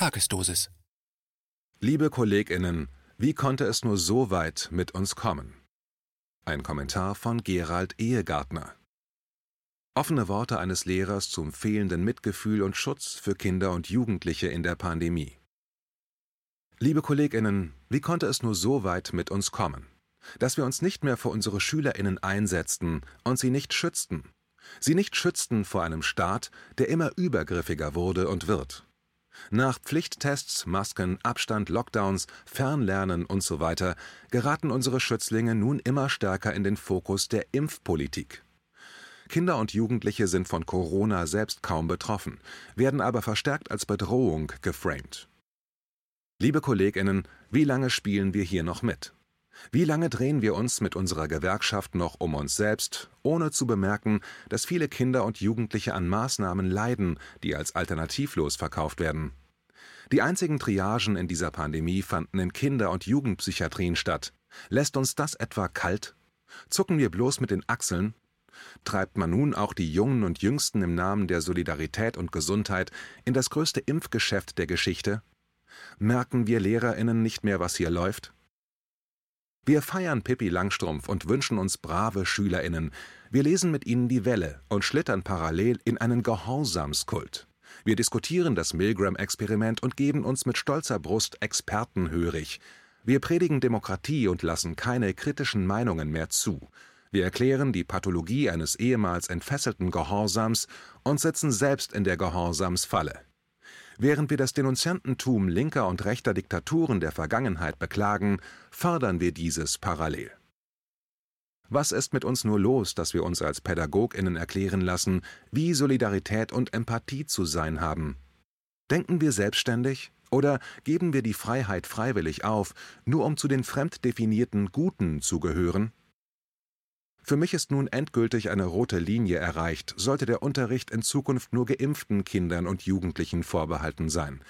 Tagesdosis. Liebe Kolleginnen, wie konnte es nur so weit mit uns kommen? Ein Kommentar von Gerald Ehegartner. Offene Worte eines Lehrers zum fehlenden Mitgefühl und Schutz für Kinder und Jugendliche in der Pandemie. Liebe Kolleginnen, wie konnte es nur so weit mit uns kommen? Dass wir uns nicht mehr für unsere Schülerinnen einsetzten und sie nicht schützten. Sie nicht schützten vor einem Staat, der immer übergriffiger wurde und wird. Nach Pflichttests, Masken, Abstand, Lockdowns, Fernlernen usw. So geraten unsere Schützlinge nun immer stärker in den Fokus der Impfpolitik. Kinder und Jugendliche sind von Corona selbst kaum betroffen, werden aber verstärkt als Bedrohung geframed. Liebe Kolleginnen, wie lange spielen wir hier noch mit? Wie lange drehen wir uns mit unserer Gewerkschaft noch um uns selbst, ohne zu bemerken, dass viele Kinder und Jugendliche an Maßnahmen leiden, die als alternativlos verkauft werden? Die einzigen Triagen in dieser Pandemie fanden in Kinder- und Jugendpsychiatrien statt. Lässt uns das etwa kalt? Zucken wir bloß mit den Achseln? Treibt man nun auch die Jungen und Jüngsten im Namen der Solidarität und Gesundheit in das größte Impfgeschäft der Geschichte? Merken wir Lehrerinnen nicht mehr, was hier läuft? Wir feiern Pippi Langstrumpf und wünschen uns brave SchülerInnen. Wir lesen mit ihnen die Welle und schlittern parallel in einen Gehorsamskult. Wir diskutieren das Milgram-Experiment und geben uns mit stolzer Brust Experten hörig. Wir predigen Demokratie und lassen keine kritischen Meinungen mehr zu. Wir erklären die Pathologie eines ehemals entfesselten Gehorsams und sitzen selbst in der Gehorsamsfalle. Während wir das Denunziantentum linker und rechter Diktaturen der Vergangenheit beklagen, fördern wir dieses parallel. Was ist mit uns nur los, dass wir uns als Pädagoginnen erklären lassen, wie Solidarität und Empathie zu sein haben? Denken wir selbstständig oder geben wir die Freiheit freiwillig auf, nur um zu den fremd definierten Guten zu gehören? Für mich ist nun endgültig eine rote Linie erreicht, sollte der Unterricht in Zukunft nur geimpften Kindern und Jugendlichen vorbehalten sein.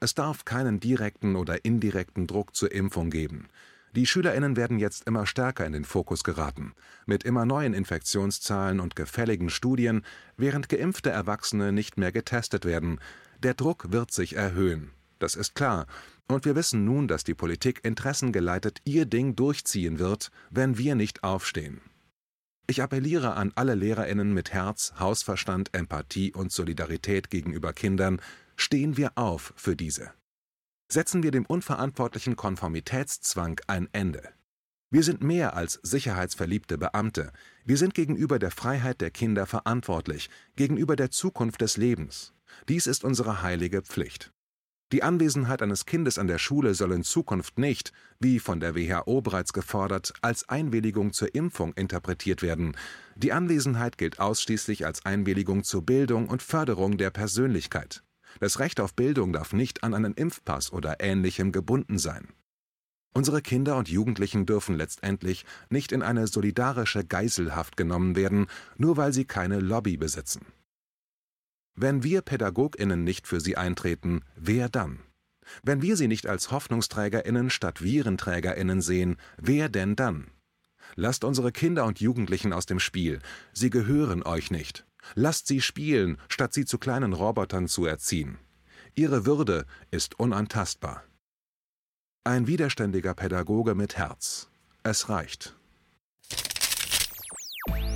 Es darf keinen direkten oder indirekten Druck zur Impfung geben. Die Schülerinnen werden jetzt immer stärker in den Fokus geraten, mit immer neuen Infektionszahlen und gefälligen Studien, während geimpfte Erwachsene nicht mehr getestet werden. Der Druck wird sich erhöhen. Das ist klar. Und wir wissen nun, dass die Politik interessengeleitet ihr Ding durchziehen wird, wenn wir nicht aufstehen. Ich appelliere an alle Lehrerinnen mit Herz, Hausverstand, Empathie und Solidarität gegenüber Kindern, stehen wir auf für diese. Setzen wir dem unverantwortlichen Konformitätszwang ein Ende. Wir sind mehr als sicherheitsverliebte Beamte. Wir sind gegenüber der Freiheit der Kinder verantwortlich, gegenüber der Zukunft des Lebens. Dies ist unsere heilige Pflicht. Die Anwesenheit eines Kindes an der Schule soll in Zukunft nicht, wie von der WHO bereits gefordert, als Einwilligung zur Impfung interpretiert werden. Die Anwesenheit gilt ausschließlich als Einwilligung zur Bildung und Förderung der Persönlichkeit. Das Recht auf Bildung darf nicht an einen Impfpass oder ähnlichem gebunden sein. Unsere Kinder und Jugendlichen dürfen letztendlich nicht in eine solidarische Geiselhaft genommen werden, nur weil sie keine Lobby besitzen. Wenn wir Pädagoginnen nicht für sie eintreten, wer dann? Wenn wir sie nicht als Hoffnungsträgerinnen statt Virenträgerinnen sehen, wer denn dann? Lasst unsere Kinder und Jugendlichen aus dem Spiel, sie gehören euch nicht. Lasst sie spielen, statt sie zu kleinen Robotern zu erziehen. Ihre Würde ist unantastbar. Ein widerständiger Pädagoge mit Herz. Es reicht.